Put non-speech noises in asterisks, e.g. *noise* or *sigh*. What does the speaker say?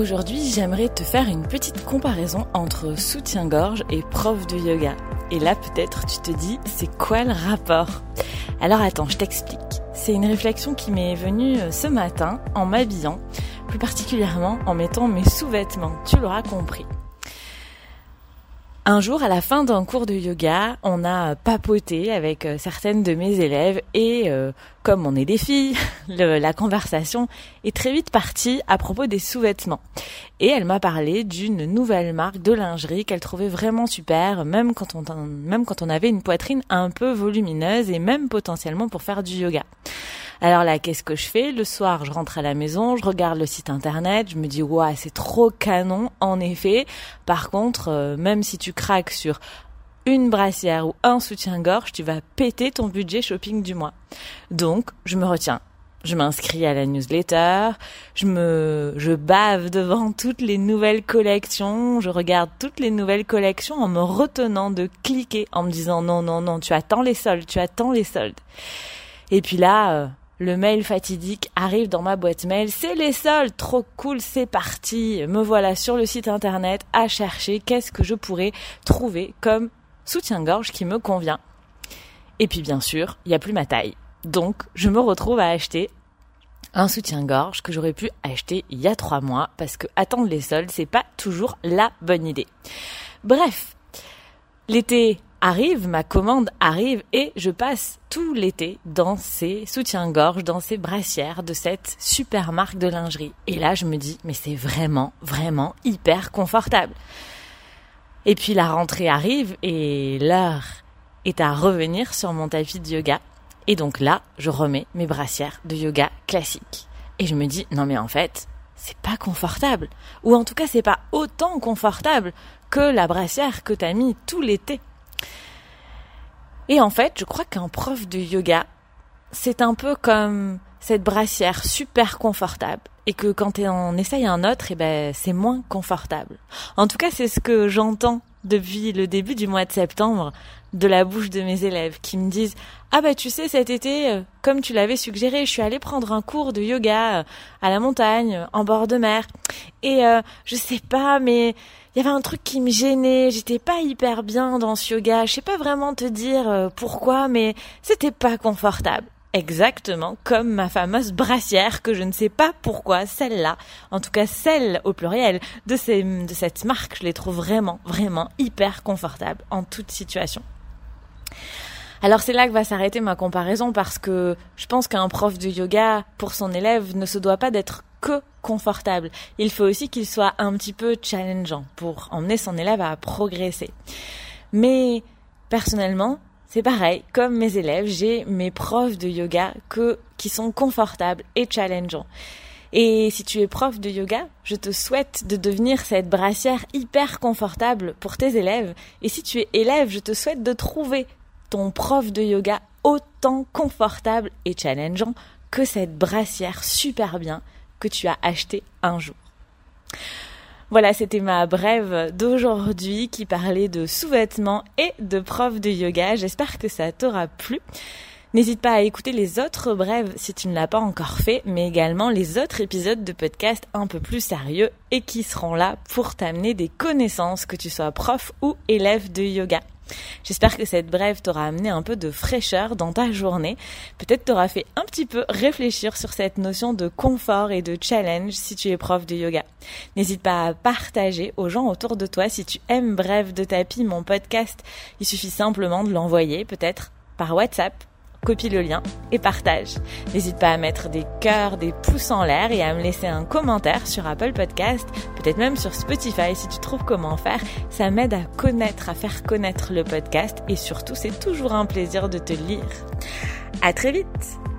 Aujourd'hui, j'aimerais te faire une petite comparaison entre soutien-gorge et prof de yoga. Et là, peut-être, tu te dis, c'est quoi le rapport? Alors attends, je t'explique. C'est une réflexion qui m'est venue euh, ce matin en m'habillant, plus particulièrement en mettant mes sous-vêtements, tu l'auras compris. Un jour, à la fin d'un cours de yoga, on a papoté avec euh, certaines de mes élèves et euh, comme on est des filles, *laughs* la conversation est très vite partie à propos des sous-vêtements. Et elle m'a parlé d'une nouvelle marque de lingerie qu'elle trouvait vraiment super, même quand on même quand on avait une poitrine un peu volumineuse et même potentiellement pour faire du yoga. Alors là, qu'est-ce que je fais? Le soir, je rentre à la maison, je regarde le site internet, je me dis ouais, c'est trop canon. En effet, par contre, euh, même si tu craques sur une brassière ou un soutien-gorge, tu vas péter ton budget shopping du mois. Donc, je me retiens. Je m'inscris à la newsletter, je me, je bave devant toutes les nouvelles collections, je regarde toutes les nouvelles collections en me retenant de cliquer, en me disant non, non, non, tu attends les soldes, tu attends les soldes. Et puis là, euh, le mail fatidique arrive dans ma boîte mail. C'est les soldes, trop cool, c'est parti. Me voilà sur le site internet à chercher qu'est-ce que je pourrais trouver comme soutien-gorge qui me convient. Et puis bien sûr, il n'y a plus ma taille. Donc, je me retrouve à acheter un soutien-gorge que j'aurais pu acheter il y a trois mois parce que attendre les soldes, c'est pas toujours la bonne idée. Bref, l'été arrive, ma commande arrive et je passe tout l'été dans ces soutiens-gorge, dans ces brassières de cette super marque de lingerie. Et là, je me dis, mais c'est vraiment, vraiment hyper confortable. Et puis la rentrée arrive et l'heure est à revenir sur mon tapis de yoga. Et donc là, je remets mes brassières de yoga classiques. Et je me dis, non mais en fait, c'est pas confortable. Ou en tout cas, c'est pas autant confortable que la brassière que t'as mis tout l'été. Et en fait, je crois qu'un prof de yoga, c'est un peu comme cette brassière super confortable et que quand on essaye un autre, eh ben c'est moins confortable. En tout cas, c'est ce que j'entends depuis le début du mois de septembre de la bouche de mes élèves qui me disent ah bah tu sais cet été euh, comme tu l'avais suggéré je suis allée prendre un cours de yoga euh, à la montagne en bord de mer. Et euh, je sais pas mais il y avait un truc qui me gênait, j'étais pas hyper bien dans ce yoga, je sais pas vraiment te dire euh, pourquoi, mais c'était pas confortable. Exactement comme ma fameuse brassière que je ne sais pas pourquoi, celle-là, en tout cas celle au pluriel de, ces, de cette marque, je les trouve vraiment, vraiment hyper confortables en toute situation. Alors c'est là que va s'arrêter ma comparaison parce que je pense qu'un prof de yoga pour son élève ne se doit pas d'être que confortable. Il faut aussi qu'il soit un petit peu challengeant pour emmener son élève à progresser. Mais personnellement, c'est pareil, comme mes élèves, j'ai mes profs de yoga que, qui sont confortables et challengeants. Et si tu es prof de yoga, je te souhaite de devenir cette brassière hyper confortable pour tes élèves. Et si tu es élève, je te souhaite de trouver ton prof de yoga autant confortable et challengeant que cette brassière super bien que tu as acheté un jour. Voilà, c'était ma brève d'aujourd'hui qui parlait de sous-vêtements et de profs de yoga. J'espère que ça t'aura plu. N'hésite pas à écouter les autres brèves si tu ne l'as pas encore fait, mais également les autres épisodes de podcast un peu plus sérieux et qui seront là pour t'amener des connaissances, que tu sois prof ou élève de yoga. J'espère que cette brève t'aura amené un peu de fraîcheur dans ta journée. Peut-être t'aura fait un petit peu réfléchir sur cette notion de confort et de challenge si tu es prof de yoga. N'hésite pas à partager aux gens autour de toi si tu aimes Brève de tapis, mon podcast. Il suffit simplement de l'envoyer peut-être par WhatsApp copie le lien et partage. N'hésite pas à mettre des cœurs, des pouces en l'air et à me laisser un commentaire sur Apple Podcast, peut-être même sur Spotify si tu trouves comment faire. Ça m'aide à connaître, à faire connaître le podcast et surtout c'est toujours un plaisir de te lire. À très vite!